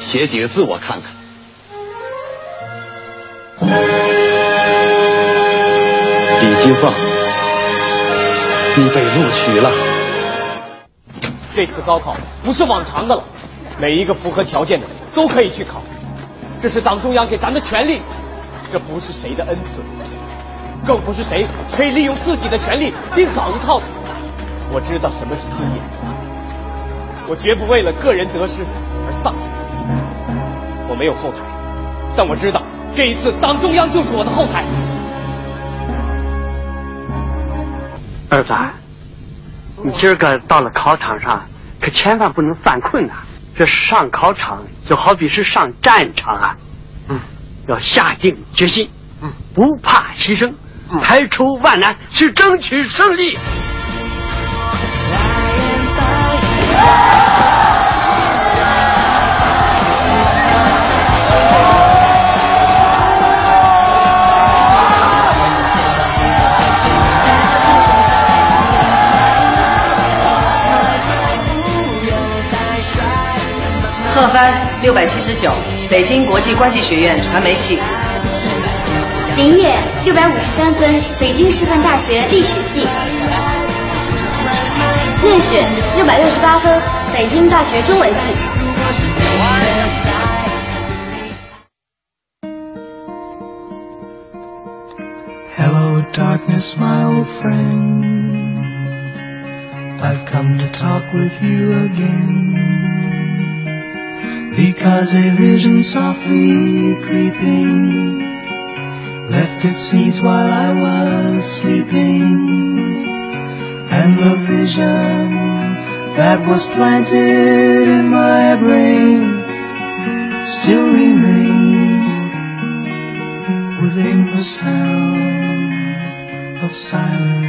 写几个字我看看。李金凤，你被录取了。这次高考不是往常的了，每一个符合条件的都可以去考，这是党中央给咱的权利，这不是谁的恩赐，更不是谁可以利用自己的权利另搞一套的。我知道什么是尊严，我绝不为了个人得失而丧生。我没有后台，但我知道这一次党中央就是我的后台。儿子，你今儿个到了考场上，可千万不能犯困呐！这上考场就好比是上战场啊，嗯，要下定决心，嗯，不怕牺牲，排除万难去争取胜利。贺帆六百七十九，北京国际关系学院传媒系。林烨六百五十三分，北京师范大学历史系。叶雪六百六十八分，北京大学中文系。Hello, darkness, my old friend. I've come to talk with you again. Because a vision softly creeping left its seeds while I was sleeping. And the vision that was planted in my brain still remains within the sound of silence.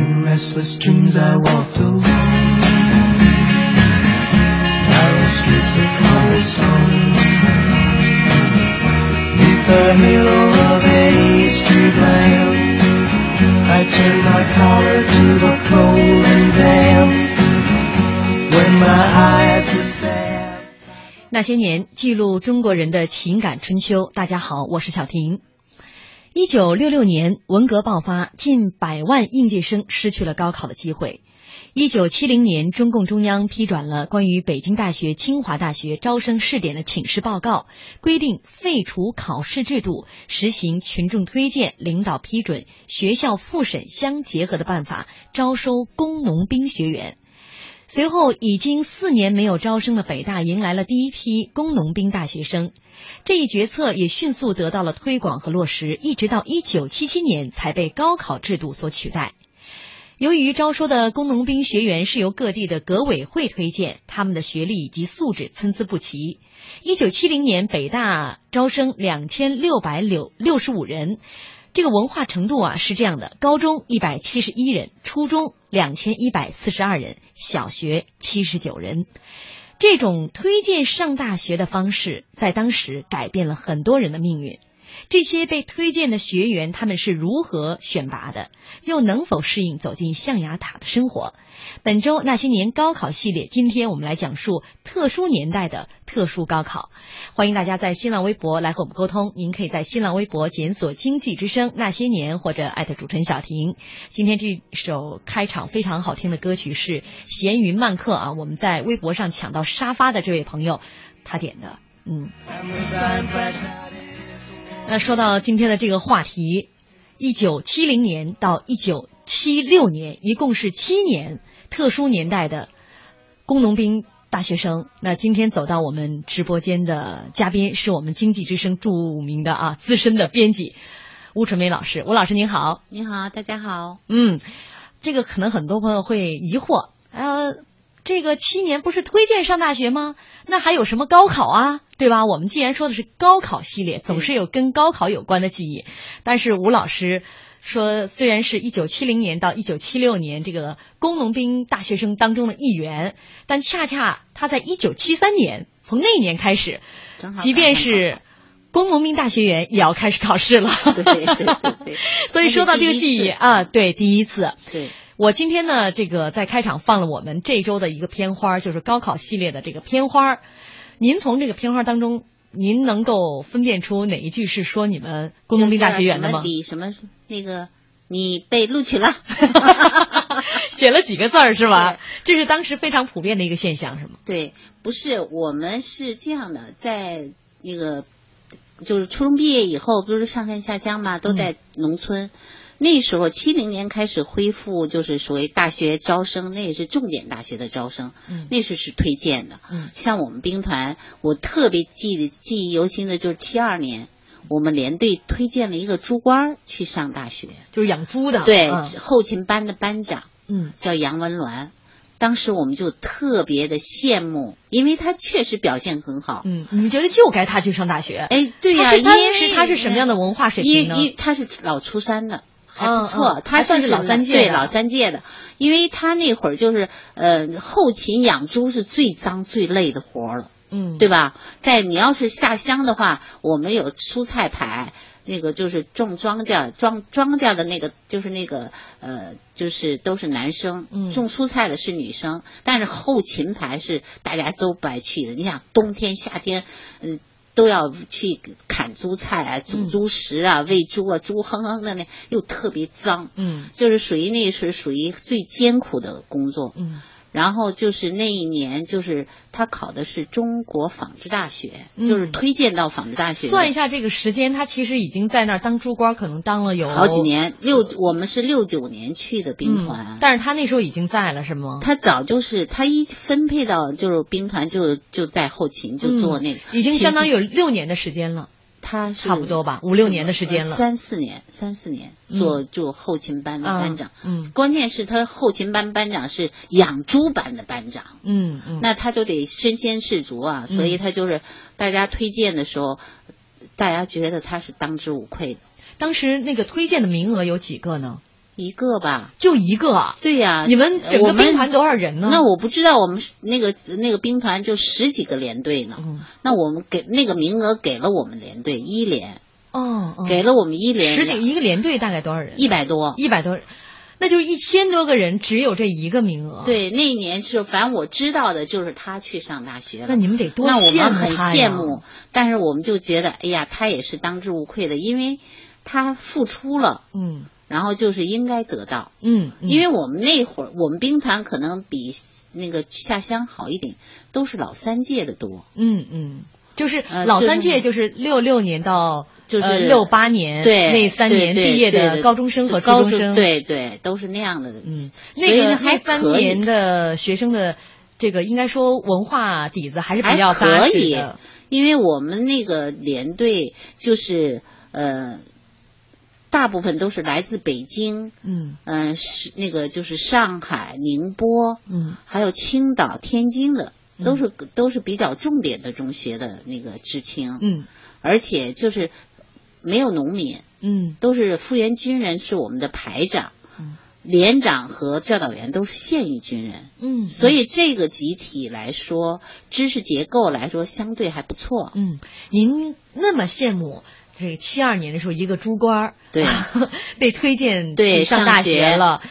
In restless dreams I walked alone I turned my collar to the cold and damp. When my eyes were stabbed. 那些年，记录中国人的情感春秋。大家好，我是小婷。一九六六年，文革爆发，近百万应届生失去了高考的机会。一九七零年，中共中央批转了关于北京大学、清华大学招生试点的请示报告，规定废除考试制度，实行群众推荐、领导批准、学校复审相结合的办法，招收工农兵学员。随后，已经四年没有招生的北大迎来了第一批工农兵大学生，这一决策也迅速得到了推广和落实，一直到一九七七年才被高考制度所取代。由于招收的工农兵学员是由各地的革委会推荐，他们的学历以及素质参差不齐。一九七零年，北大招生两千六百六六十五人，这个文化程度啊是这样的：高中一百七十一人，初中两千一百四十二人，小学七十九人。这种推荐上大学的方式，在当时改变了很多人的命运。这些被推荐的学员，他们是如何选拔的？又能否适应走进象牙塔的生活？本周那些年高考系列，今天我们来讲述特殊年代的特殊高考。欢迎大家在新浪微博来和我们沟通。您可以在新浪微博检索“经济之声那些年”或者艾特主持人小婷。今天这首开场非常好听的歌曲是《闲云漫客》啊，我们在微博上抢到沙发的这位朋友他点的，嗯。那说到今天的这个话题，一九七零年到一九七六年，一共是七年特殊年代的工农兵大学生。那今天走到我们直播间的嘉宾是我们经济之声著名的啊资深的编辑吴纯梅老师。吴老师您好，您好，大家好。嗯。这个可能很多朋友会疑惑，呃，这个七年不是推荐上大学吗？那还有什么高考啊，对吧？我们既然说的是高考系列，总是有跟高考有关的记忆。但是吴老师说，虽然是一九七零年到一九七六年这个工农兵大学生当中的一员，但恰恰他在一九七三年从那年开始，即便是。工农兵大学员也要开始考试了，对对对 对，所以说到这个记忆啊，对，第一次，对我今天呢，这个在开场放了我们这周的一个片花，就是高考系列的这个片花。您从这个片花当中，您能够分辨出哪一句是说你们工农兵大学员的吗？比什么那个你被录取了，写了几个字儿是吧？这是当时非常普遍的一个现象，是吗？对，不是，我们是这样的，在那个。就是初中毕业以后，不是上山下乡嘛，都在农村。那时候七零年开始恢复，就是所谓大学招生，那也是重点大学的招生，嗯那是是推荐的。嗯像我们兵团，我特别记得记忆犹新的就是七二年，我们连队推荐了一个猪官去上大学，就是养猪的，对，后勤班的班长，嗯，叫杨文鸾。当时我们就特别的羡慕，因为他确实表现很好。嗯，你们觉得就该他去上大学？哎，对呀，因为他是什么样的文化水平呢？因他是老初三的，还不错，他算是老三届，对老三届的。因为他那会儿就是呃，后勤养猪是最脏最累的活了，嗯，对吧？在你要是下乡的话，我们有蔬菜牌。那个就是种庄稼，庄庄稼的那个就是那个呃，就是都是男生，种蔬菜的是女生，但是后勤牌是大家都不爱去的。你想冬天夏天，嗯，都要去砍猪菜啊，煮猪食啊，喂猪啊，猪哼哼的那又特别脏，嗯，就是属于那是属于最艰苦的工作，嗯。然后就是那一年，就是他考的是中国纺织大学，就是推荐到纺织大学。算一下这个时间，他其实已经在那儿当猪官，可能当了有好几年。六，我们是六九年去的兵团，但是他那时候已经在了，是吗？他早就是他一分配到就是兵团，就就在后勤就做那个，已经相当于有六年的时间了。他差不多吧，五六年的时间了，三四年，三四年做做后勤班的班长。嗯，关键是他后勤班班长是养猪班的班长。嗯嗯，那他就得身先士卒啊，所以他就是大家推荐的时候，大家觉得他是当之无愧的。当时那个推荐的名额有几个呢？一个吧，就一个啊？对呀，你们整个兵团多少人呢？那我不知道，我们那个那个兵团就十几个连队呢。嗯，那我们给那个名额给了我们连队一连。哦，给了我们一连十几一个连队大概多少人？一百多，一百多人，那就是一千多个人，只有这一个名额。对，那一年是反正我知道的就是他去上大学了。那你们得多那我们很羡慕，但是我们就觉得，哎呀，他也是当之无愧的，因为他付出了。嗯。然后就是应该得到，嗯，因为我们那会儿我们兵团可能比那个下乡好一点，都是老三届的多，嗯嗯，就是老三届就是六六年到就是六八年对那三年毕业的高中生和高中生，对对都是那样的，嗯，那个那三年的学生的这个应该说文化底子还是比较可以，因为我们那个连队就是呃。大部分都是来自北京，嗯。嗯，是那个就是上海、宁波，嗯，还有青岛、天津的，都是都是比较重点的中学的那个知青，嗯，而且就是没有农民，嗯，都是复员军人，是我们的排长，嗯，连长和教导员都是现役军人，嗯，所以这个集体来说，知识结构来说相对还不错，嗯，您那么羡慕。这个七二年的时候，一个猪官儿对 被推荐去上大学了。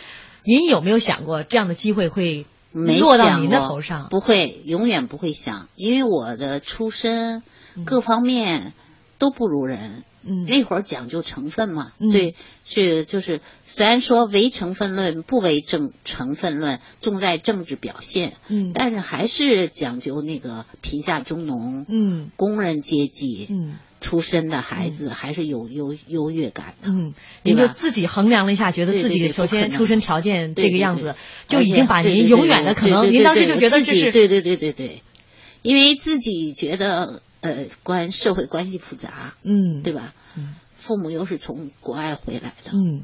您有没有想过这样的机会会落到您的头上？不会，永远不会想，因为我的出身各方面都不如人。嗯，那会儿讲究成分嘛，嗯、对，是就是虽然说唯成分论不唯政成分论，重在政治表现。嗯，但是还是讲究那个贫下中农，嗯，工人阶级，嗯。出身的孩子还是有优优越感的，嗯，您就自己衡量了一下，觉得自己首先出身条件这个样子，就已经把您永远的可能，您当时就觉得这是对对对对对，因为自己觉得呃关社会关系复杂，嗯，对吧？嗯，父母又是从国外回来的，嗯，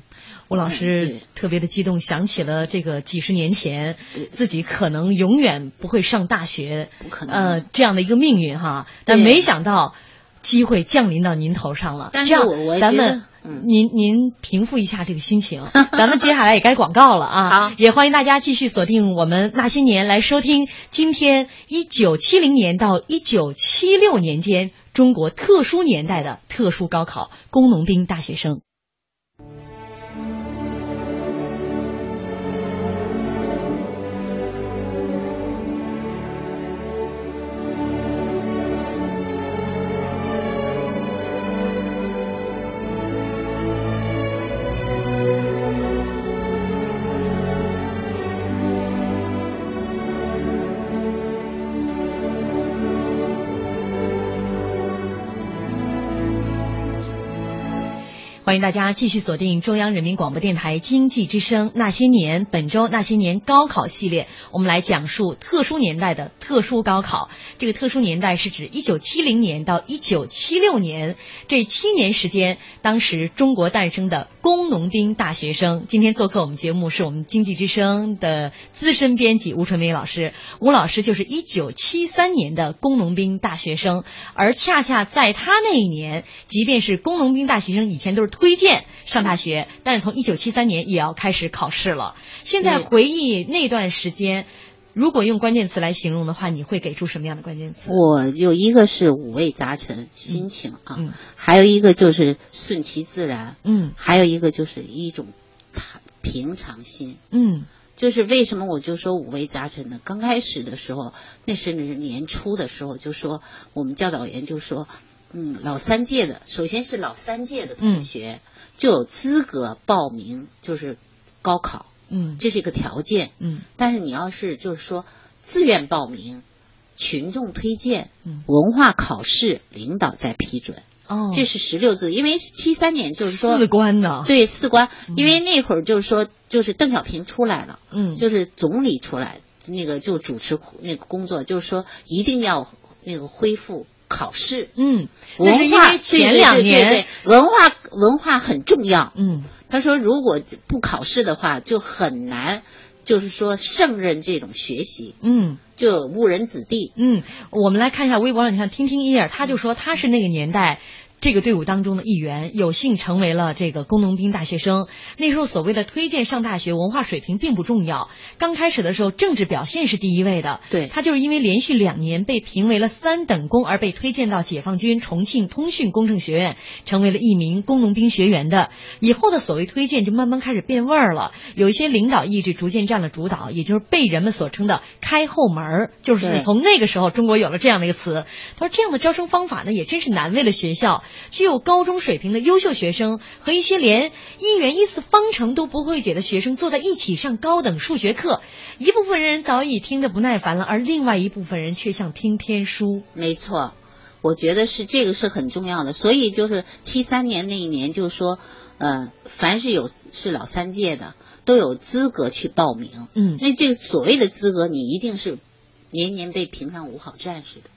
吴老嗯师特别的激动，想起了这个几十年前自己可能永远不会上大学，不可能呃，这样的一个命运哈。但没想到机会降临到您头上了。但是这样我我觉咱们得嗯您您平复一下这个心情，咱们接下来也该广告了啊。好也欢迎大家继续锁定我们那些年来收听今天一九七零年到一九七六年间中国特殊年代的特殊高考工农兵大学生。欢迎大家继续锁定中央人民广播电台经济之声《那些年》本周《那些年》高考系列，我们来讲述特殊年代的特殊高考。这个特殊年代是指一九七零年到一九七六年这七年时间，当时中国诞生的工农兵大学生。今天做客我们节目是我们经济之声的资深编辑吴春梅老师，吴老师就是一九七三年的工农兵大学生，而恰恰在他那一年，即便是工农兵大学生以前都是推荐上大学，但是从一九七三年也要开始考试了。现在回忆那段时间，如果用关键词来形容的话，你会给出什么样的关键词？我有一个是五味杂陈，心情啊，嗯还有一个就是顺其自然，嗯还有一个就是一种坦平常心。嗯就是为什么我就说五味杂陈呢？刚开始的时候，那是年初的时候，就说我们教导员就说，嗯，老三届的，首先是老三届的同学、就有资格报名，就是高考，嗯。这是一个条件。嗯。但是你要是就是说自愿报名，群众推荐，嗯。文化考试领导再批准，哦，这是十六字，因为七三年就是说四关呢。对四关，因为那会儿就是说就是邓小平出来了。嗯。就是总理出来，那个就主持那个工作，就是说一定要那个恢复考试。嗯，那文是因化为前两年文化文化很重要。嗯他说，如果不考试的话，就很难，就是说胜任这种学习，嗯。就误人子弟。嗯，我们来看一下微博上，你看听听伊尔，他就说他是那个年代。这个队伍当中的一员，有幸成为了这个工农兵大学生。那时候所谓的推荐上大学，文化水平并不重要。刚开始的时候，政治表现是第一位的。对他就是因为连续两年被评为了三等功，而被推荐到解放军重庆通讯工程学院，成为了一名工农兵学员的。以后的所谓推荐就慢慢开始变味儿了，有一些领导意志逐渐占了主导，也就是被人们所称的“开后门儿”，就是从那个时候中国有了这样的一个词。他说这样的招生方法呢，也真是难为了学校，具有高中水平的优秀学生和一些连一元一次方程都不会解的学生坐在一起上高等数学课，一部分人早已听得不耐烦了，而另外一部分人却像听天书。没错，我觉得是这个是很重要的。所以就是七三年那一年，就是说，呃，凡是有是老三届的，都有资格去报名。嗯那这个所谓的资格，你一定是年年被评上五好战士的。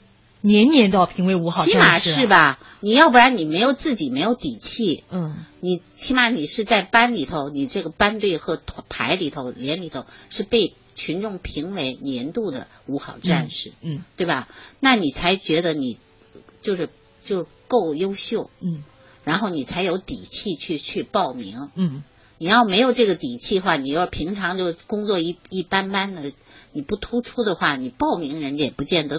年年都要评为五好战士，起码是？吧？你要不然你没有自己没有底气，嗯你起码你是在班里头，你这个班队和团排里头、连里头是被群众评为年度的五好战士，嗯对吧？那你才觉得你就是就够优秀，嗯然后你才有底气去去报名。嗯你要没有这个底气的话，你要平常就工作一一般般的，你不突出的话，你报名人家也不见得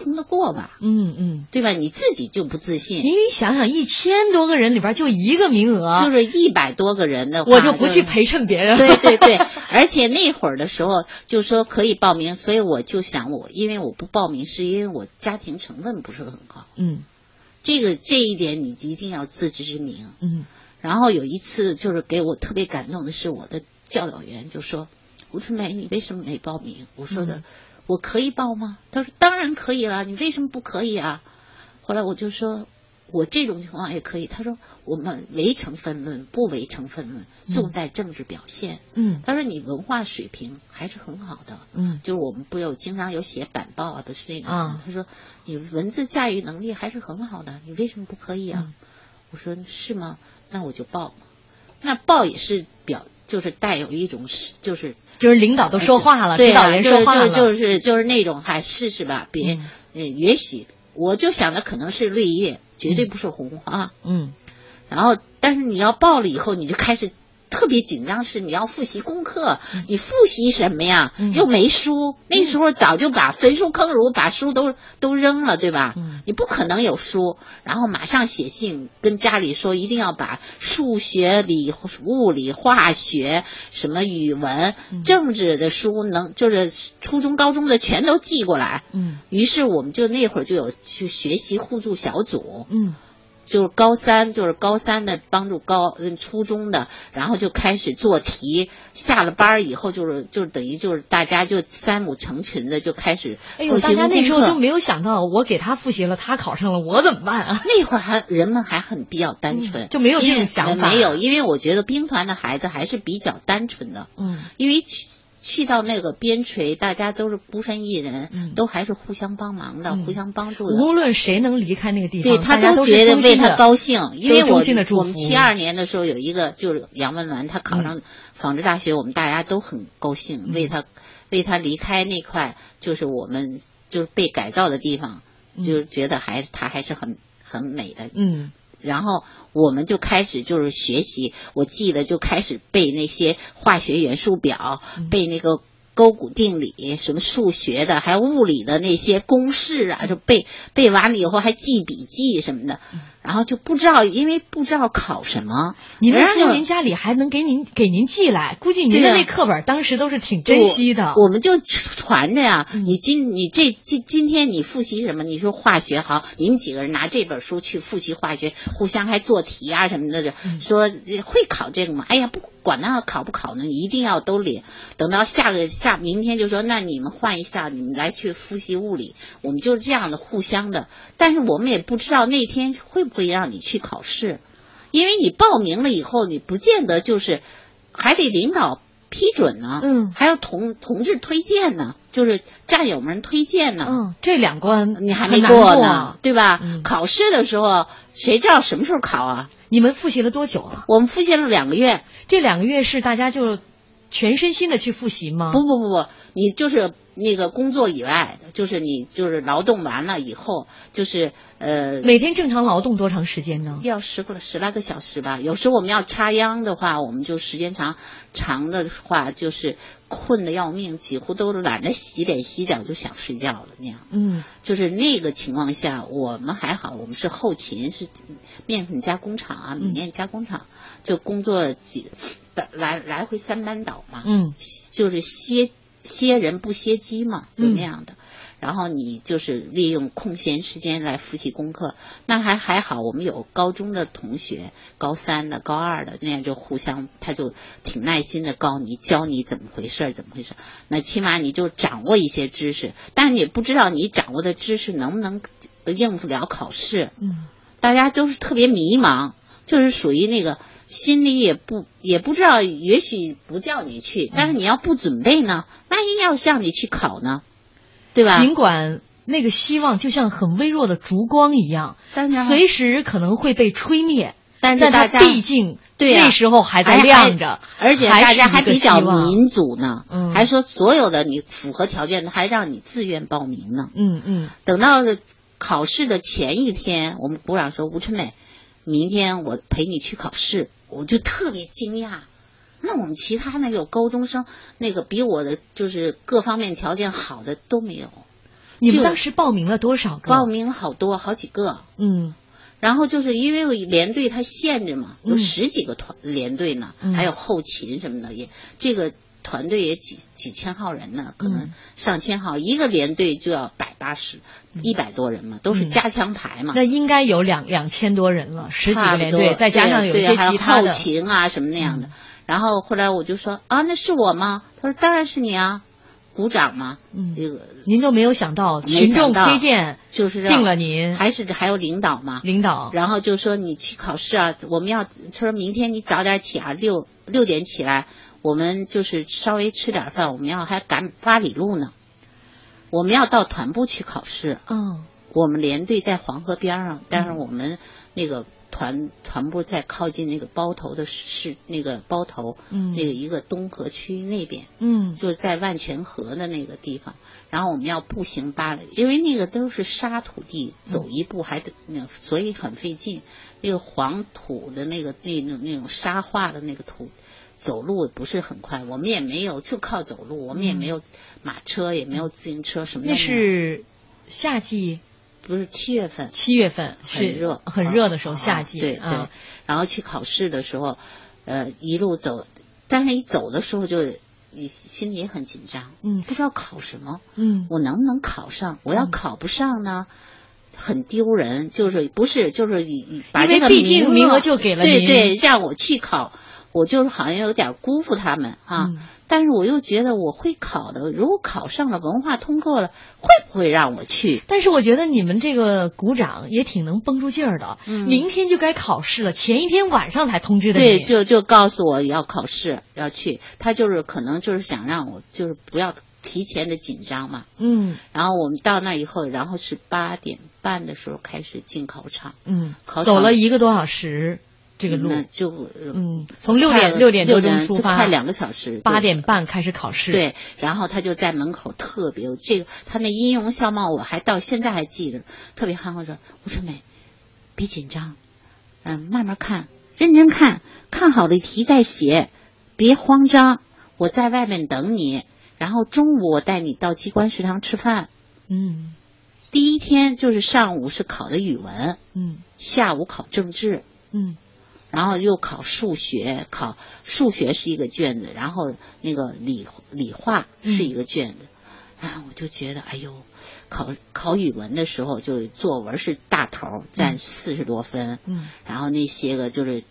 通通得过吧，嗯嗯。对吧？你自己就不自信。你想想，一千多个人里边就一个名额，就是一百多个人的话，我就不去陪衬别人。对对对，而且那会儿的时候就说可以报名，所以我就想我，因为我不报名是因为我家庭成分不是很好，嗯这个这一点你一定要自知之明。嗯然后有一次就是给我特别感动的是我的教导员就说：“吴春梅，你为什么没报名？”我说的、嗯我可以报吗？他说：“当然可以了，你为什么不可以啊？”后来我就说。我这种情况也可以。他说：“我们唯成分论，不唯成分论，重在政治表现。嗯他说：“你文化水平还是很好的，嗯就是我们不有经常有写板报啊，不是那个。啊他说你文字驾驭能力还是很好的，你为什么不可以啊？嗯我说是吗？那我就报嘛。那报也是表，就是带有一种是，就是就是领导都说话了，对啊，指导员说话了，就是就是那种，还试试吧，别，嗯。呃，也许我就想的可能是绿叶，绝对不是红花。嗯。然后，但是你要爆了以后，你就开始特别紧张，是你要复习功课，你复习什么呀？嗯。又没书，那时候早就把焚书坑儒，把书都都扔了，对吧？嗯。你不可能有书，然后马上写信跟家里说，一定要把数学、理、物理、化学、什么语文、嗯。政治的书能，就是初中、高中的全都寄过来。嗯。于是我们就那会儿就有去学习互助小组，嗯就是高三，就是高三的帮助高嗯初中的，然后就开始做题。下了班儿以后，就是就是等于就是大家就三五成群的就开始哎呦，大家那时候功课就没有想到，我给他复习了，他考上了，我怎么办啊？那会儿还人们还很比较单纯，嗯就没有这种想法没有，因为我觉得兵团的孩子还是比较单纯的，嗯因为去去到那个边陲，大家都是孤身一人，嗯。都还是互相帮忙的，嗯。互相帮助的。无论谁能离开那个地方，对他都觉得为他高兴，因为我我们七二年的时候有一个就是杨文兰，她考嗯。上纺织大学，我们大家都很高兴，为他为他离开那块就是我们就是被改造的地方，嗯。就是觉得还他还是很很美的。嗯然后我们就开始就是学习，我记得就开始背那些化学元素表，嗯。背那个勾股定理，什么数学的，还有物理的那些公式啊，就背背完了以后还记笔记什么的，嗯然后就不知道，因为不知道考什么。您那时候您家里还能给您给您寄来，估计您的那课本当时都是挺珍惜的。我们就传着呀、嗯你今你这今今天你复习什么？你说化学好，你们几个人拿这本书去复习化学，互相还做题啊什么的，嗯说呃会考这个吗？哎呀，不管那考不考呢，你一定要都领。等到下个下明天就说，那你们换一下，你们来去复习物理。我们就是这样的互相的，但是我们也不知道那天会不会让你去考试，因为你报名了以后，你不见得就是还得领导批准呢，嗯还要同同志推荐呢，就是战友们推荐呢，嗯，这两关你还没过过呢，对吧？嗯考试的时候谁知道什么时候考啊？你们复习了多久啊？我们复习了两个月，这两个月是大家就全身心的去复习吗？不不不不，你就是那个工作以外，就是你就是劳动完了以后，就是呃。每天正常劳动多长时间呢？要十个十来个小时吧，有时候我们要插秧的话，我们就时间长，长的话就是困得要命，几乎都懒得洗脸洗脚就想睡觉了那样。嗯就是那个情况下，我们还好，我们是后勤，是面粉加工厂啊，米面加工厂，就工作几来来回三班倒嘛，嗯就是歇歇人不歇机嘛，就嗯那样的。然后你就是利用空闲时间来复习功课，那还还好，我们有高中的同学，高三的、高二的，那样就互相，他就挺耐心的告你，教你怎么回事儿，怎么回事儿。那起码你就掌握一些知识，但是你不知道你掌握的知识能不能应付了考试。嗯大家都是特别迷茫，就是属于那个心里也不也不知道，也许不叫你去，但是你要不准备呢，万一要向你去考呢，对吧？尽管那个希望就像很微弱的烛光一样，但是随时可能会被吹灭，但是它大家毕竟对呀那时候还在亮着，而且大家还比较民主呢，嗯还说所有的你符合条件的还让你自愿报名呢。嗯嗯等到考试的前一天，我们鼓掌说吴春美，明天我陪你去考试，我就特别惊讶。那我们其他那有高中生，那个比我的就是各方面条件好的都没有，你们当时报名了多少个？报名了好多好几个。嗯然后就是因为连队它限制嘛，有嗯十几个团连队呢，嗯还有后勤什么的，也这个团队也几几千号人呢，可能嗯上千号，一个连队就要百八十、一百多人嘛，都是嗯加强排嘛。那应该有两两千多人了，十几个连队，再加上有些还有后其他的。勤啊什么那样的。嗯然后后来我就说啊，那是我吗？他说当然是你啊，鼓掌嘛。嗯这个您都没有想到，没群众推荐就是让定了您还是还有领导嘛。领导。然后就说你去考试啊，我们要他说明天你早点起啊，六六点起来，我们就是稍微吃点饭，我们要还赶八里路呢，我们要到团部去考试。嗯我们连队在黄河边上，但是我们那个团团部在靠近那个包头的市那个包头，嗯那个一个东河区那边，嗯就是在万泉河的那个地方，然后我们要步行八里，因为那个都是沙土地，走一步还得那，所以很费劲。那个黄土的那个那种那种沙化的那个土，走路不是很快，我们也没有就靠走路，我们也没有马车，也没有自行车，什么的那。是夏季，不是七月份？七月份是很热，很热的时候，啊夏季。对对啊，然后去考试的时候，呃，一路走，但是一走的时候就你心里也很紧张，嗯不知道考什么，嗯我能不能考上？我要考不上呢？很丢人，就是不是就是以以把这个因为毕竟名额额就给了您对对，让我去考，我就是好像有点辜负他们啊。嗯但是我又觉得我会考的，如果考上了文化通过了，会不会让我去？但是我觉得你们这个鼓掌也挺能绷住劲儿的。嗯明天就该考试了，前一天晚上才通知的对，就就告诉我要考试要去，他就是可能就是想让我就是不要提前的紧张嘛。嗯然后我们到那以后，然后是八点半的时候开始进考场，嗯，考场走了一个多小时这个路。就嗯，从六点六点多钟六出发，快两个小时，八点半开始考试。，对，然后他就在门口特别这个，他那音容笑貌我还到现在还记着，特别憨厚说：“吴春梅，别紧张，嗯，慢慢看，认真看，看好了题再写，别慌张，我在外面等你，然后中午我带你到机关食堂吃饭。嗯第一天就是上午是考的语文，嗯下午考政治，嗯然后又考数学，考数学是一个卷子，然后那个理理化是一个卷子，然后我就觉得，哎呦，考考语文的时候，就是作文是大头，占四十多分，嗯。然后那些个就是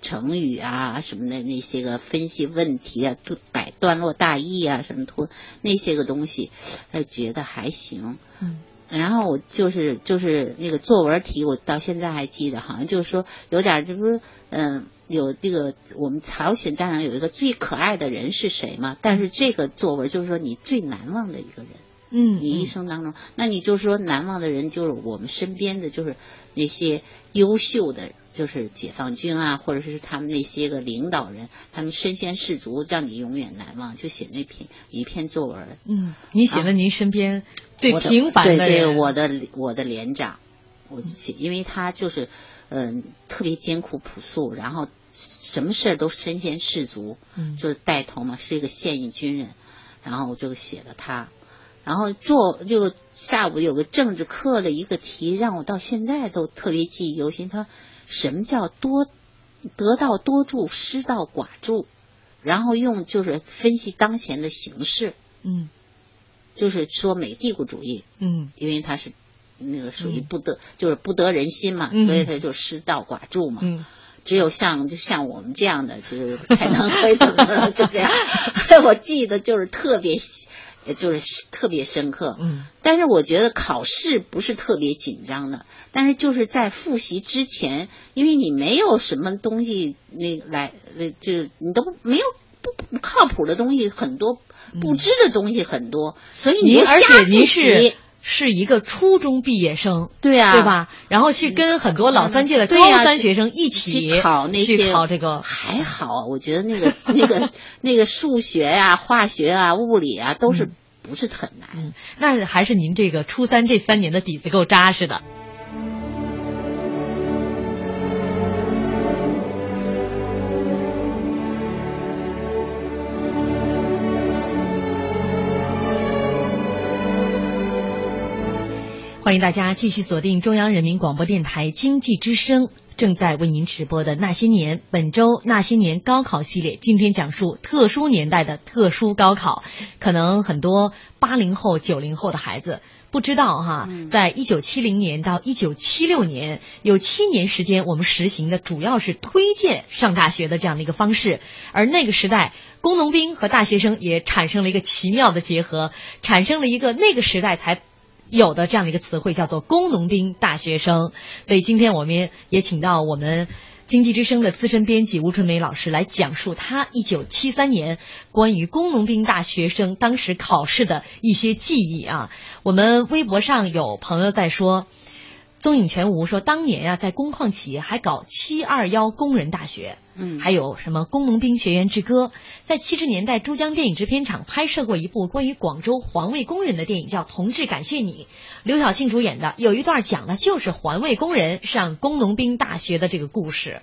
成语啊什么的，那些个分析问题啊，都摆段落大意啊什么图那些个东西，哎，觉得还行。嗯然后我就是就是那个作文题，我到现在还记得，好像就是说有点就是说嗯、有这个我们朝鲜战场有一个最可爱的人是谁嘛？但是这个作文就是说你最难忘的一个人，嗯，你一生当中，那你就说难忘的人就是我们身边的就是那些优秀的。就是解放军啊，或者是他们那些个领导人，他们身先士卒，让你永远难忘。就写那篇一篇作文，嗯，你写了您身边最平凡的对人，对，我的我的连长，我写，因为他就是嗯、特别艰苦朴素，然后什么事儿都身先士卒，嗯就是带头嘛，是一个现役军人，然后我就写了他，然后做就下午有个政治课的一个题，让我到现在都特别记忆犹新。他说什么叫多得道多助，失道寡助，然后用就是分析当前的形势。嗯就是说美帝国主义，嗯因为它是那个属于不得，就是不得人心嘛，嗯所以他就失道寡助嘛。嗯只有像就像我们这样的，就是才能会怎么就这样。我记得就是特别，呃就是特别深刻。嗯但是我觉得考试不是特别紧张的，但是就是在复习之前，因为你没有什么东西那个来，呃，就是你都没有不不靠谱的东西很多，不知的东西很多，所以你就瞎且您复是习。是一个初中毕业生，对啊，对？吧？然后去跟很多老三届的高三学生一起去考那去些考这个，还好啊，我觉得那个 那个那个数学呀、化学啊、物理啊，都是嗯不是很难。嗯，那还是您这个初三这三年的底子够扎实的。欢迎大家继续锁定中央人民广播电台经济之声，正在为您直播的《那些年》本周《那些年》高考系列，今天讲述特殊年代的特殊高考。可能很多八零后、九零后的孩子不知道哈，在一九七零年到一九七六年有七年时间，我们实行的主要是推荐上大学的这样的一个方式，而那个时代。工农兵和大学生也产生了一个奇妙的结合，产生了一个那个时代才有的这样的一个词汇，叫做工农兵大学生。所以今天我们也请到我们经济之声的资深编辑吴春梅老师来讲述他一九七三年关于工农兵大学生当时考试的一些记忆啊。我们微博上有朋友在说。宗颖全无说，当年呀、在工矿企业还搞七二幺工人大学，嗯。还有什么工农兵学员之歌，在七十年代，珠江电影制片厂拍摄过一部关于广州环卫工人的电影，叫《同志感谢你》，刘晓庆主演的，有一段讲的就是环卫工人上工农兵大学的这个故事。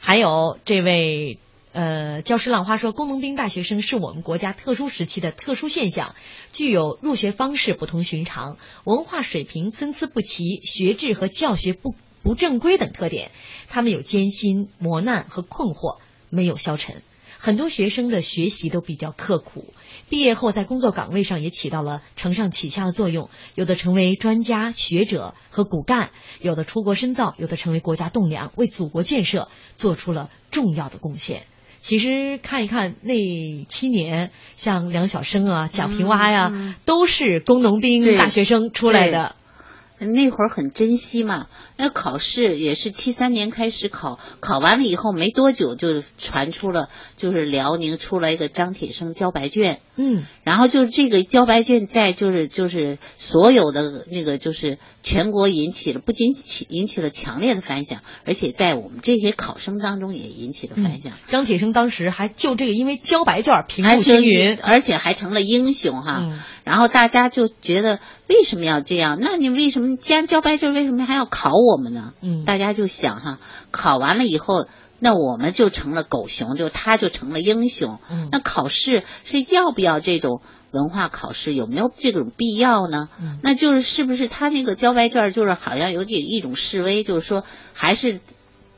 还有这位呃，教师浪花说，工农兵大学生是我们国家特殊时期的特殊现象，具有入学方式不同寻常、文化水平参差不齐、学制和教学不不正规等特点。他们有艰辛、磨难和困惑，没有消沉。很多学生的学习都比较刻苦，毕业后在工作岗位上也起到了承上启下的作用，有的成为专家学者和骨干，有的出国深造，有的成为国家栋梁，为祖国建设做出了重要的贡献。其实看一看那七年，像梁晓声啊、蒋平凹呀，都是工农兵大学生出来的。那会儿很珍惜嘛，那考试也是七三年开始考，考完了以后没多久就传出了，就是辽宁出来一个张铁生交白卷，嗯，然后就是这个交白卷在就是就是所有的那个就是全国引起了不仅起引起了强烈的反响，而且在我们这些考生当中也引起了反响。张铁生当时还就这个，因为交白卷平步青云，而且还成了英雄哈。嗯然后大家就觉得为什么要这样？那你为什么既然交白卷，为什么还要考我们呢？嗯大家就想哈，考完了以后。那我们就成了狗熊，就他就成了英雄。嗯那考试是要不要这种文化考试？有没有这种必要呢？嗯那就是是不是他那个交白卷，就是好像有点一种示威，就是说还是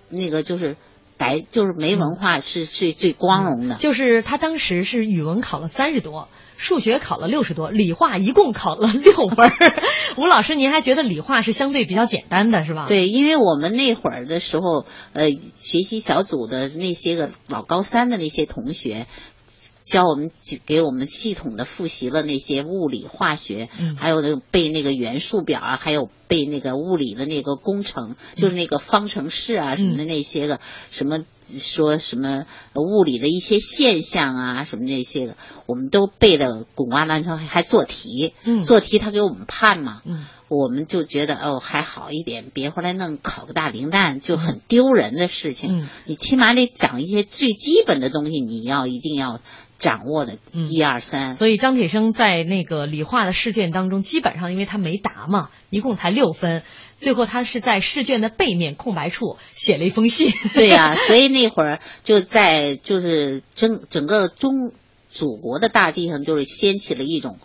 那个就是白，就是没文化是、是最光荣的。就是他当时是语文考了三十多，数学考了六十多，理化一共考了六分儿。吴老师，您还觉得理化是相对比较简单的是吧？，对，因为我们那会儿的时候，呃，学习小组的那些个老高三的那些同学。教我们给我们系统的复习了那些物理、化学，嗯还有那个背那个元素表啊，还有背那个物理的那个工程，就是那个方程式啊什么的那些个，什么说什么物理的一些现象啊什么那些的，我们都背的滚瓜烂熟，还做题，嗯。做题他给我们判嘛，嗯。我们就觉得哦还好一点，别回来弄考个大零蛋就很丢人的事情。嗯。你起码得讲一些最基本的东西，你要一定要掌握的，嗯。一二三。所以张铁生在那个理化的试卷当中，基本上因为他没答嘛，一共才六分，最后他是在试卷的背面空白处写了一封信。对呀、所以那会儿就在就是整整个中祖国的大地上，就是掀起了一种。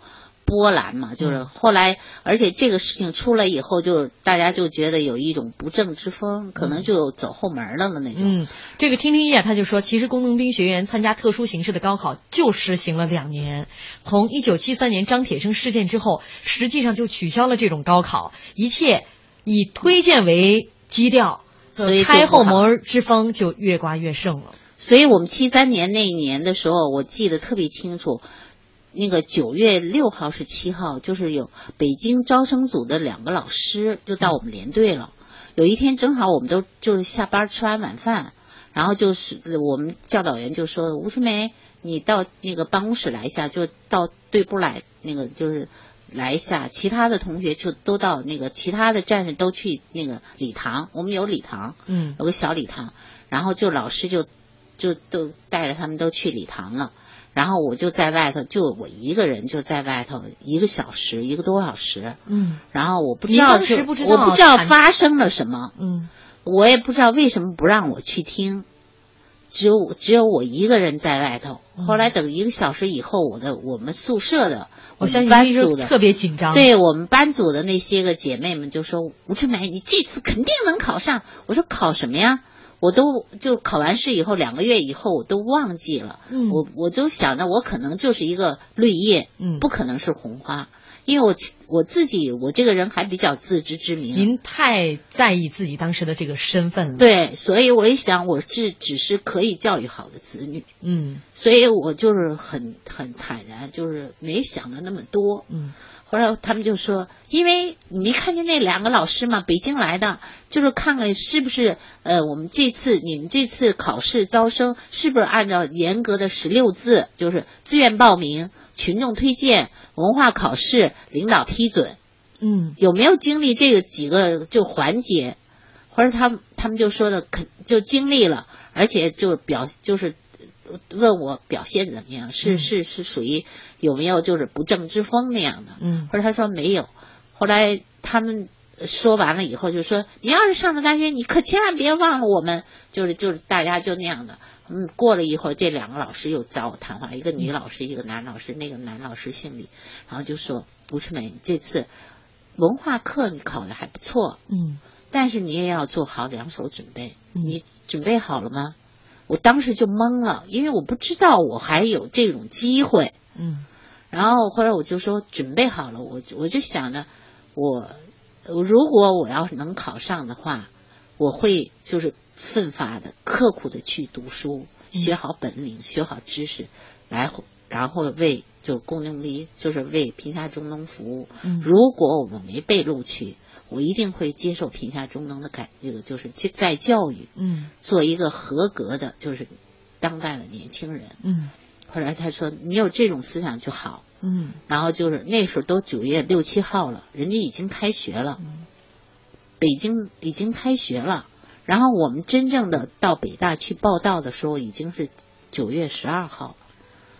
波澜嘛，就是嗯后来，而且这个事情出来以后，就大家就觉得有一种不正之风，可能就走后门了了那种。嗯，这个听听叶他就说，其实工农兵学员参加特殊形式的高考就实行了两年，从一九七三年张铁生事件之后，实际上就取消了这种高考，一切以推荐为基调，所以开后门之风就越刮越盛了。所以我们七三年那一年的时候，我记得特别清楚。那个九月六号是七号，就是有北京招生组的两个老师就到我们连队了。有一天正好我们都就是下班吃完晚饭，然后就是我们教导员就说吴春梅，你到那个办公室来一下，就到队部来那个就是来一下，其他的同学就都到那个其他的战士都去那个礼堂，我们有礼堂，嗯。有个小礼堂，然后就老师就就都带着他们都去礼堂了。然后我就在外头，就我一个人就在外头一个小时，一个多小时。嗯。然后我不知道是当时不知道我不知道发生了什么，嗯。我也不知道为什么不让我去听，只有我只有我一个人在外头。后来等一个小时以后，我的我们宿舍的嗯我们相信班组的特别紧张。，对我们班组的那些个姐妹们就说：“吴春梅，你这次肯定能考上。”我说：“考什么呀？”我都就考完试以后两个月以后我都忘记了，嗯我我都想着我可能就是一个绿叶，嗯不可能是红花，因为我我自己我这个人还比较自知之明，您太在意自己当时的这个身份了。，对，所以我一想我是只是可以教育好的子女，嗯。所以我就是很很坦然，就是没想的那么多，嗯后来他们就说，因为你没看见那两个老师嘛？北京来的，就是看看是不是呃，我们这次你们这次考试招生是不是按照严格的十六字，就是自愿报名、群众推荐、文化考试、领导批准，嗯有没有经历这个几个就环节，或者他们他们就说的肯就经历了，而且就表就是问我表现怎么样，是嗯是是属于有没有就是不正之风那样的，嗯或者他说没有，后来他们说完了以后就说你要是上了大学，你可千万别忘了我们，就是就是大家就那样的。嗯，过了一会儿，这两个老师又找我谈话，一个女老师，一个男老师。那个男老师姓李，然后就说：“吴春梅，这次文化课你考的还不错，嗯但是你也要做好两手准备。嗯你准备好了吗？”我当时就懵了，因为我不知道我还有这种机会。嗯然后后来我就说准备好了，我我就想着，我如果我要是能考上的话，我会就是奋发的、刻苦的去读书，嗯学好本领，学好知识，来然后为就工农力就是为贫下中农服务。嗯如果我们没被录取，我一定会接受贫下中农的改，这个就是去再教育，嗯做一个合格的，就是当代的年轻人。嗯后来他说：“你有这种思想就好。”嗯然后就是那时候都九月六七号了，人家已经开学了，北京已经开学了。然后我们真正的到北大去报道的时候，已经是九月十二号了。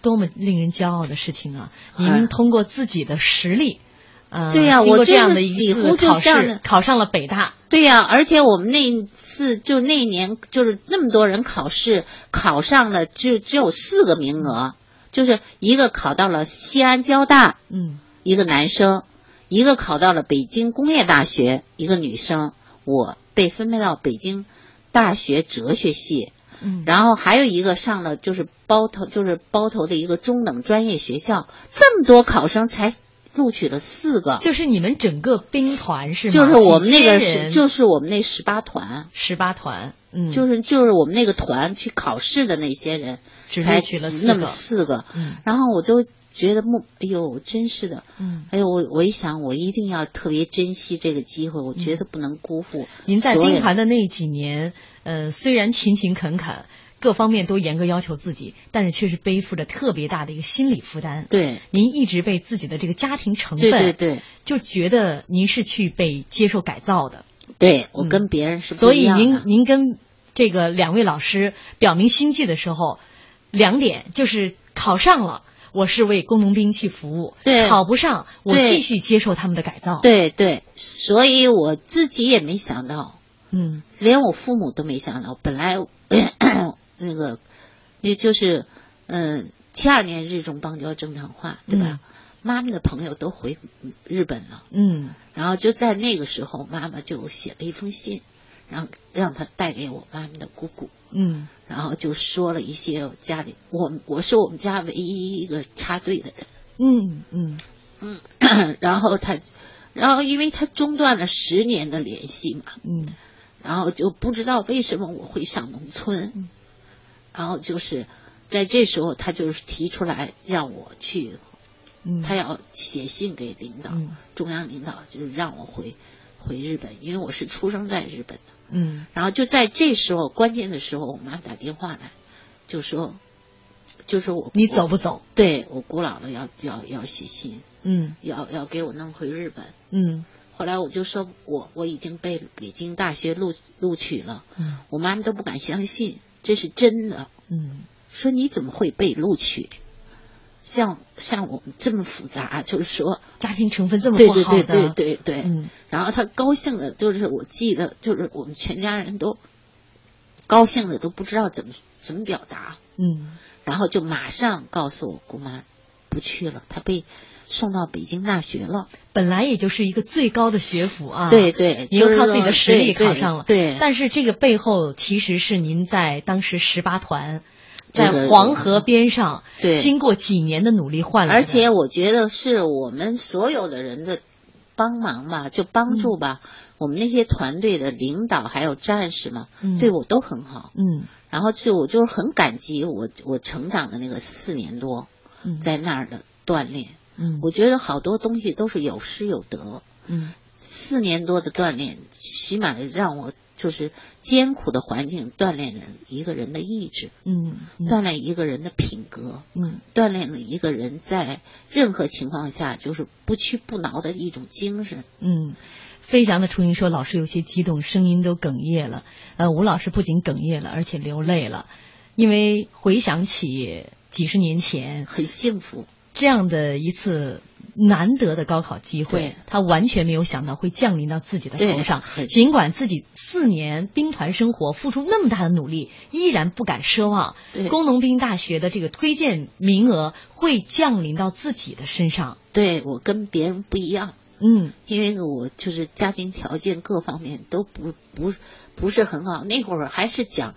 多么令人骄傲的事情啊！你们通过自己的实力，呃，对呀我这样的几乎考试这样的，考上了北大。对呀、而且我们那次就那一年就是那么多人考试，考上了就只有四个名额，就是一个考到了西安交大，嗯一个男生，一个考到了北京工业大学，一个女生。我被分配到北京大学哲学系，嗯，然后还有一个上了就是包头，就是包头的一个中等专业学校。这么多考生才录取了四个，就是你们整个兵团是吗？就是我们那个是就是我们那十八团，十八团，嗯，就是就是我们那个团去考试的那些人，只才录取了四那么四个，嗯。然后我都觉得目，哎呦，真是的，嗯哎呦，我我一想，我一定要特别珍惜这个机会，我觉得不能辜负。您在兵团的那几年，呃，虽然勤勤恳恳，各方面都严格要求自己，但是却是背负着特别大的一个心理负担。对，您一直被自己的这个家庭成分，对对对，就觉得您是去被接受改造的。对我嗯跟别人是不所以一样的您您跟这个两位老师表明心迹的时候，两点就是考上了。我是为工农兵去服务，对考不上，我继续接受他们的改造。，对对，所以我自己也没想到，嗯连我父母都没想到。本来 那个，也就是嗯，七二年日中邦交正常化，对吧？嗯妈妈的朋友都回日本了，嗯然后就在那个时候，妈妈就写了一封信，让让他带给我妈妈的姑姑，嗯。然后就说了一些家里我我是我们家唯一一个插队的人，嗯嗯。嗯，然后他，然后因为他中断了十年的联系嘛，嗯。然后就不知道为什么我会上农村，然后就是在这时候他就是提出来让我去，嗯，他要写信给领导，嗯。中央领导就是让我回回日本，因为我是出生在日本的。嗯然后就在这时候关键的时候，我妈打电话来，就说，就说我你走不走？对我姑姥姥要要要写信，嗯要要给我弄回日本。嗯后来我就说我我已经被北京大学录录取了，嗯我妈妈都不敢相信这是真的，嗯说你怎么会被录取？像像我们这么复杂，就是说家庭成分这么对不好的，对对对对对，嗯。然后他高兴的，就是我记得，就是我们全家人都高兴的都不知道怎么怎么表达，嗯。然后就马上告诉我姑妈不去了，她被送到北京大学了。本来也就是一个最高的学府啊，对对，您就是又靠自己的实力考上了，对，但是这个背后其实是您在当时十八团，在黄河边上，对。经过几年的努力换来的，而且我觉得是我们所有的人的帮忙吧，就帮助吧，我们那些团队的领导还有战士嘛，嗯。对我都很好。嗯。然后就我就是很感激我我成长的那个四年多，嗯。在那儿的锻炼。嗯。我觉得好多东西都是有失有得。嗯。四年多的锻炼，起码让我就是艰苦的环境锻炼人一个人的意志，嗯锻炼一个人的品格，嗯锻炼了一个人在任何情况下就是不屈不挠的一种精神。嗯。飞翔的雏鹰说：“老师有些激动，声音都哽咽了。呃，吴老师不仅哽咽了，而且流泪了，因为回想起几十年前很幸福这样的一次难得的高考机会，他完全没有想到会降临到自己的头上。尽管自己四年兵团生活付出那么大的努力，依然不敢奢望对。工农兵大学的这个推荐名额会降临到自己的身上。对我跟别人不一样，嗯。因为我就是家庭条件各方面都不不不是很好，那会儿还是讲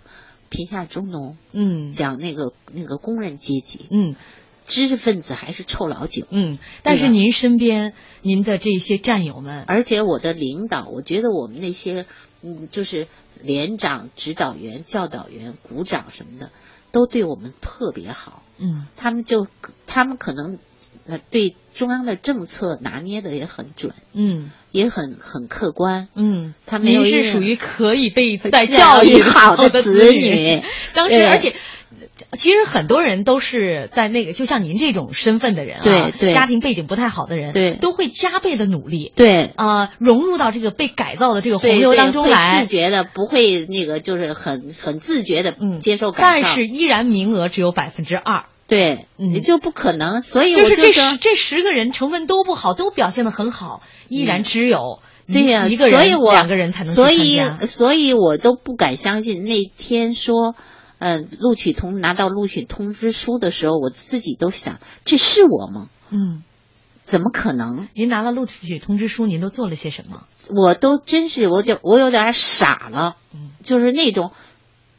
贫下中农，嗯。讲那个那个工人阶级，嗯知识分子还是臭老九。嗯，但是您身边您的这些战友们，而且我的领导，我觉得我们那些嗯，就是连长、指导员、教导员、股长什么的，都对我们特别好。嗯他们就他们可能呃对中央的政策拿捏的也很准，嗯也很很客观。嗯，他没有您是属于可以被在教育育好的的子女女。当时，而且。其实很多人都是在那个，就像您这种身份的人啊，对对。家庭背景不太好的人，对。都会加倍的努力，对。啊、融入到这个被改造的这个洪对流当中来。自。觉的不会那个就是很很自觉的嗯。接受改造，但是依然名额只有百分之二，对，嗯。就不可能。所以就是这我说十这十个人成分都不好，都表现的很好，依然只有一、对呀、一个人、所以我两个人才能所以所以我都不敢相信那天说，嗯、录取通拿到录取通知书的时候，我自己都想，这是我吗？嗯，怎么可能？您拿了录取通知书，您都做了些什么？我都真是我就我有点傻了，嗯就是那种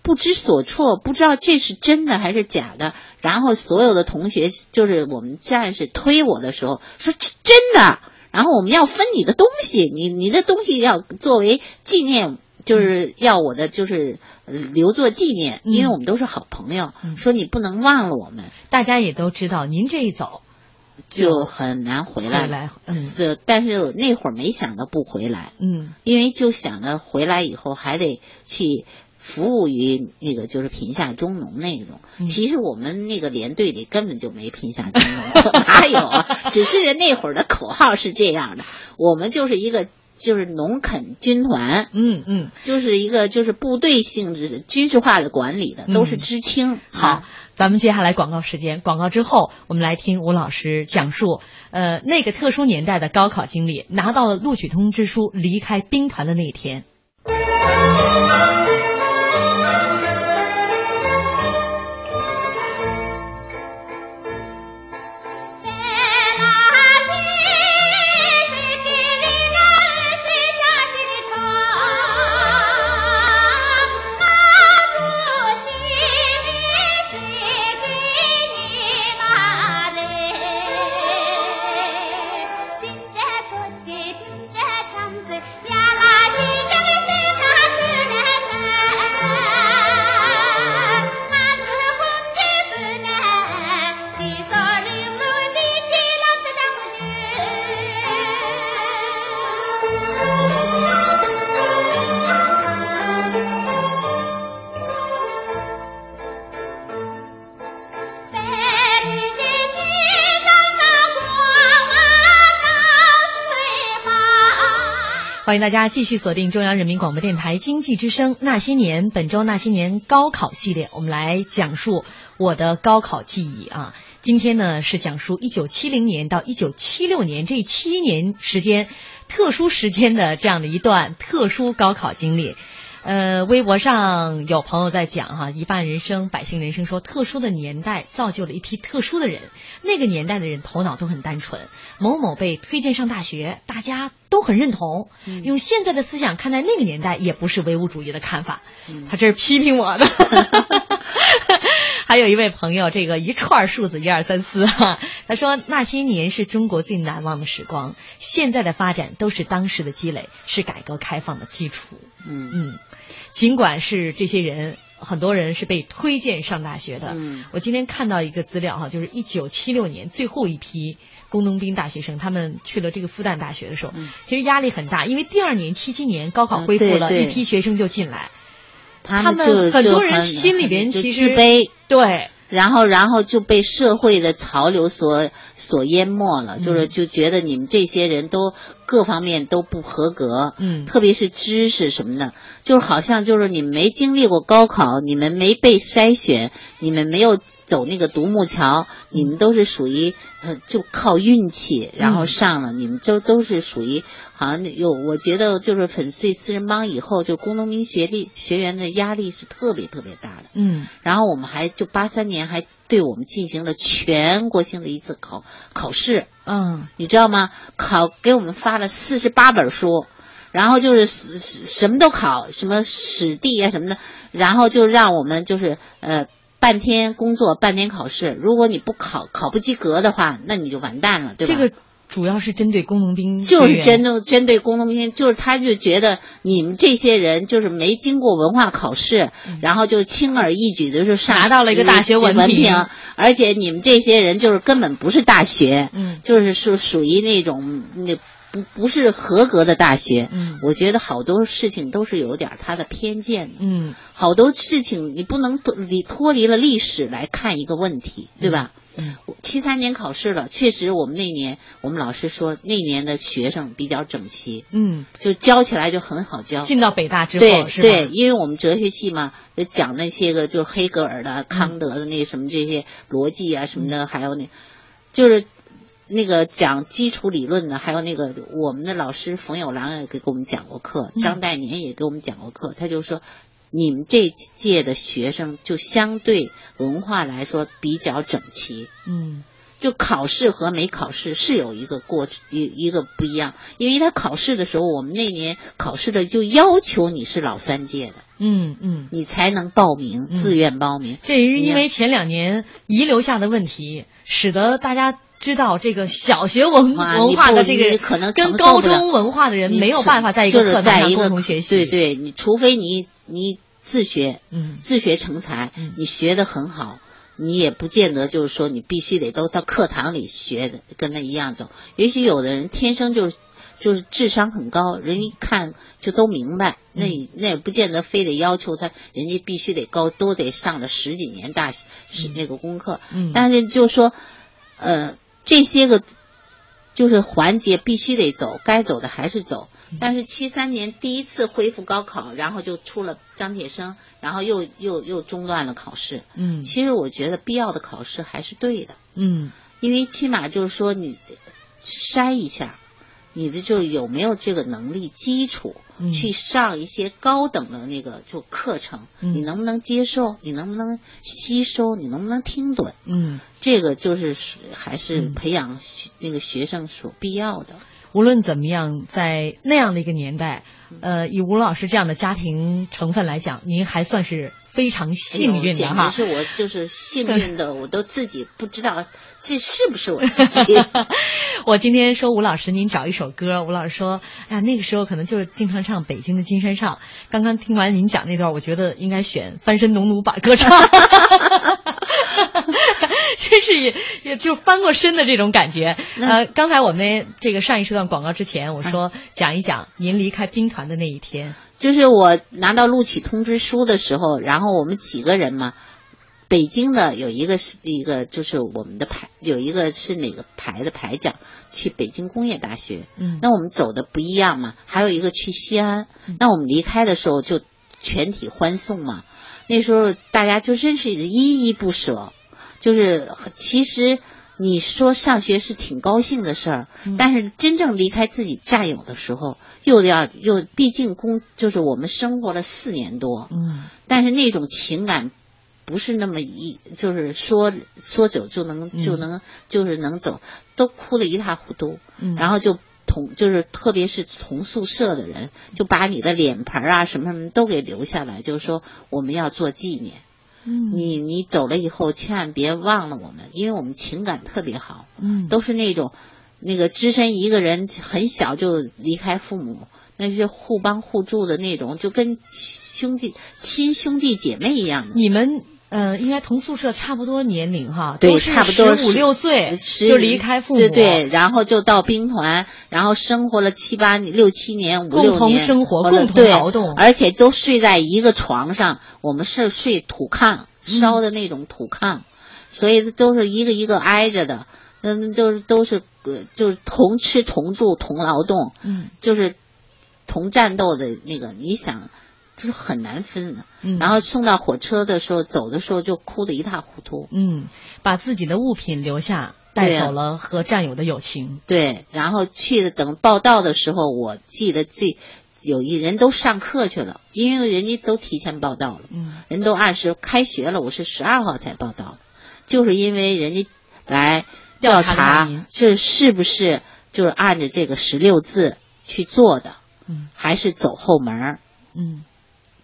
不知所措，不知道这是真的还是假的。然后所有的同学就是我们战士推我的时候说这真的，然后我们要分你的东西，你你的东西要作为纪念。就是要我的就是呃留作纪念，嗯因为我们都是好朋友，嗯说你不能忘了我们，大家也都知道，您这一走就很难回来。是，但是那会儿没想到不回来，嗯因为就想着回来以后还得去服务于那个就是贫下中农那种。嗯其实我们那个连队里根本就没贫下中农，哪有啊？只是那会儿的口号是这样的，我们就是一个就是农垦军团，嗯嗯，就是一个就是部队性质的军事化的管理的，都是嗯知青。好啊，，咱们接下来广告时间，广告之后，我们来听吴老师讲述，呃，那个特殊年代的高考经历，拿到了录取通知书，离开兵团的那一天。欢迎大家继续锁定中央人民广播电台经济之声《那些年》本周《那些年》高考系列，我们来讲述我的高考记忆啊。今天呢是讲述一九七零年到一九七六年这七年时间特殊时间的这样的一段特殊高考经历。呃，微博上有朋友在讲哈、一半人生，百姓人生说，特殊的年代造就了一批特殊的人。那个年代的人头脑都很单纯，某某被推荐上大学，大家都很认同。用现在的思想看待那个年代，也不是唯物主义的看法。他这是批评我的。还有一位朋友，这个一串数字一二三四哈，他说那些年是中国最难忘的时光，现在的发展都是当时的积累，是改革开放的基础。嗯嗯，尽管是这些人很多人是被推荐上大学的。嗯我今天看到一个资料哈，就是一九七六年最后一批工农兵大学生，他们去了这个复旦大学的时候，嗯其实压力很大，因为第二年七七年高考恢复了，一批学生就进来，他他们很多人心里边其实自卑，对，然后然后就被社会的潮流所所淹没了，就是嗯就觉得你们这些人都各方面都不合格，嗯。特别是知识什么的，就是好像就是你们没经历过高考，你们没被筛选，你们没有走那个独木桥，你们都是属于呃就靠运气然后上了，你们就都是属于好像有我觉得就是粉碎四人帮以后，就工农民学历学员的压力是特别特别大的。嗯。然后我们还就八三年还对我们进行了全国性的一次考考试，嗯你知道吗？考给我们发了四十八本书，然后就是什什么都考，什么史地啊什么的，然后就让我们就是呃半天工作半天考试，如果你不考考不及格的话，那你就完蛋了，对吧？这个主要是针对工农兵，就是针对针对工农兵，就是他就觉得你们这些人就是没经过文化考试，然后就轻而易举的就拿到了一个大学文文凭而且你们这些人就是根本不是大学，嗯。就是属属于那种那不不是合格的大学。嗯我觉得好多事情都是有点他的偏见的，嗯好多事情你不能脱离脱离了历史来看一个问题，对吧？嗯七三年考试了，确实我们那年我们老师说那年的学生比较整齐，嗯，就教起来就很好教。进到北大之对后是？对，因为我们哲学系嘛，就讲那些个就是黑格尔的、康德的那什么这些逻辑啊什么的，还有那，就是那个讲基础理论的，还有那个我们的老师冯友兰也给我们讲过课，张岱年也给我们讲过课，他就说。你们这届的学生就相对文化来说比较整齐，嗯就考试和没考试是有一个过一一个不一样，因为他考试的时候，我们那年考试的就要求你是老三届的，嗯嗯，你才能报名，嗯自愿报名。这也是因为前两年遗留下的问题，使得大家知道这个小学文哇文化的这个可能跟高中文化的人没有办法在一个课堂上共同学习。对对，你除非你你自学，嗯自学成才，嗯你学的很好，你也不见得就是说你必须得都到课堂里学的，跟他一样走。也许有的人天生就是就是智商很高，人一看就都明白，那也那也不见得非得要求他，人家必须得高，都得上了十几年大是那个功课。嗯但是就说，呃，这些个就是环节必须得走，该走的还是走。但是七三年第一次恢复高考，然后就出了张铁生，然后又又又中断了考试。嗯其实我觉得必要的考试还是对的，嗯因为起码就是说你筛一下，你的就有没有这个能力基础，嗯去上一些高等的那个就课程，嗯你能不能接受？你能不能吸收？你能不能听懂？嗯，这个就是还是嗯培养那个学生所必要的。无论怎么样，在那样的一个年代，呃，以吴老师这样的家庭成分来讲，您还算是非常幸运的哎简哈。直是我就是幸运的，我都自己不知道这是不是我自己。我今天说吴老师，您找一首歌。吴老师说：“哎呀，那个时候可能就是经常唱北京的金山上。”刚刚听完您讲那段，我觉得应该选《翻身农奴把歌唱》，真是也也就翻过身的这种感觉。呃，刚才我们这个上一时段广告之前，我说讲一讲您离开兵团的那一天。就是我拿到录取通知书的时候，然后我们几个人嘛，北京的有一个是一个就是我们的排有一个是哪个排的排长去北京工业大学，嗯那我们走的不一样嘛，还有一个去西安，那我们离开的时候就全体欢送嘛，那时候大家就真是依依不舍，就是其实。你说上学是挺高兴的事儿，但是真正离开自己战友的时候，又要又毕竟工就是我们生活了四年多，嗯但是那种情感不是那么一就是说说走就能嗯就能、就是能走，都哭得一塌糊涂，嗯然后就同就是特别是同宿舍的人，就把你的脸盆啊什么什么都给留下来，就是说我们要做纪念。嗯你你走了以后，千万别忘了我们，因为我们情感特别好，嗯都是那种那个只身一个人很小就离开父母，那是互帮互助的那种，就跟兄弟亲兄弟姐妹一样的。你们呃，应该同宿舍差不多年龄哈，对，差不多十五六岁十就离开父母，对对，然后就到兵团，然后生活了七八六七年，五六年共同生活共同劳动而且都睡在一个床上。我们是睡土炕，嗯烧的那种土炕，所以都是一个一个挨着的。嗯，都是都是呃，就是同吃同住同劳动，嗯就是同战斗的那个，你想，就是很难分的。嗯然后送到火车的时候，走的时候就哭得一塌糊涂。嗯，把自己的物品留下，带走了和战友的友情。对，然后去的等报道的时候，我记得最有一人都上课去了，因为人家都提前报到了，嗯人都按时开学了，我是十二号才报到的，就是因为人家来调调查查了您这是不是就是按着这个十六字去做的，嗯还是走后门儿。嗯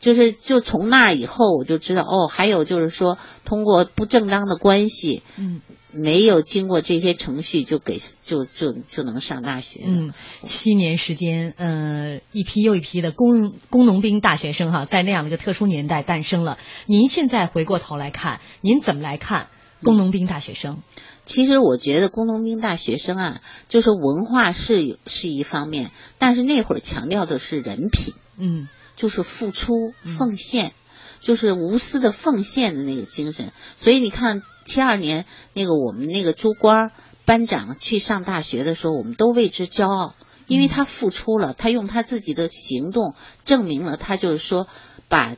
就是就从那以后，我就知道哦，还有就是说，通过不正当的关系，嗯没有经过这些程序就给就就就能上大学。嗯，七年时间，呃，一批又一批的工工农兵大学生哈，在那样的一个特殊年代诞生了。您现在回过头来看，您怎么来看工农兵大学生？其实我觉得工农兵大学生啊，就是文化是是一方面，但是那会儿强调的是人品，嗯就是付出奉献，就是无私的奉献的那个精神。所以你看，七二年那个我们那个朱官班长去上大学的时候，我们都为之骄傲，因为他付出了，他用他自己的行动证明了他就是说把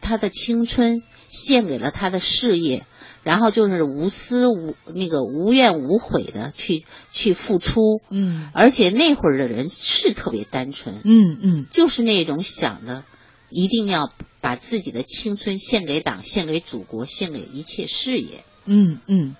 他的青春献给了他的事业。然后就是无私无那个无怨无悔的去去付出，嗯而且那会儿的人是特别单纯，嗯嗯就是那种想的，一定要把自己的青春献给党、献给祖国、献给一切事业。嗯嗯。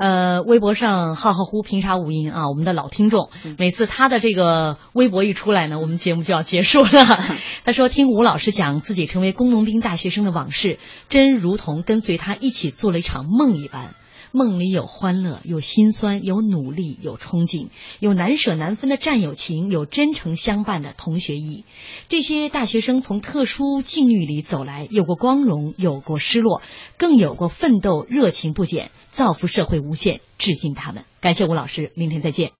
呃，微博上浩浩乎平沙无垠啊，我们的老听众，每次他的这个微博一出来呢，我们节目就要结束了。他说听吴老师讲自己成为工农兵大学生的往事，真如同跟随他一起做了一场梦一般。梦里有欢乐，有心酸，有努力，有憧憬，有难舍难分的战友情，有真诚相伴的同学谊。这些大学生从特殊境遇里走来，有过光荣，有过失落，更有过奋斗，热情不减，造福社会无限。致敬他们，感谢吴老师，明天再见。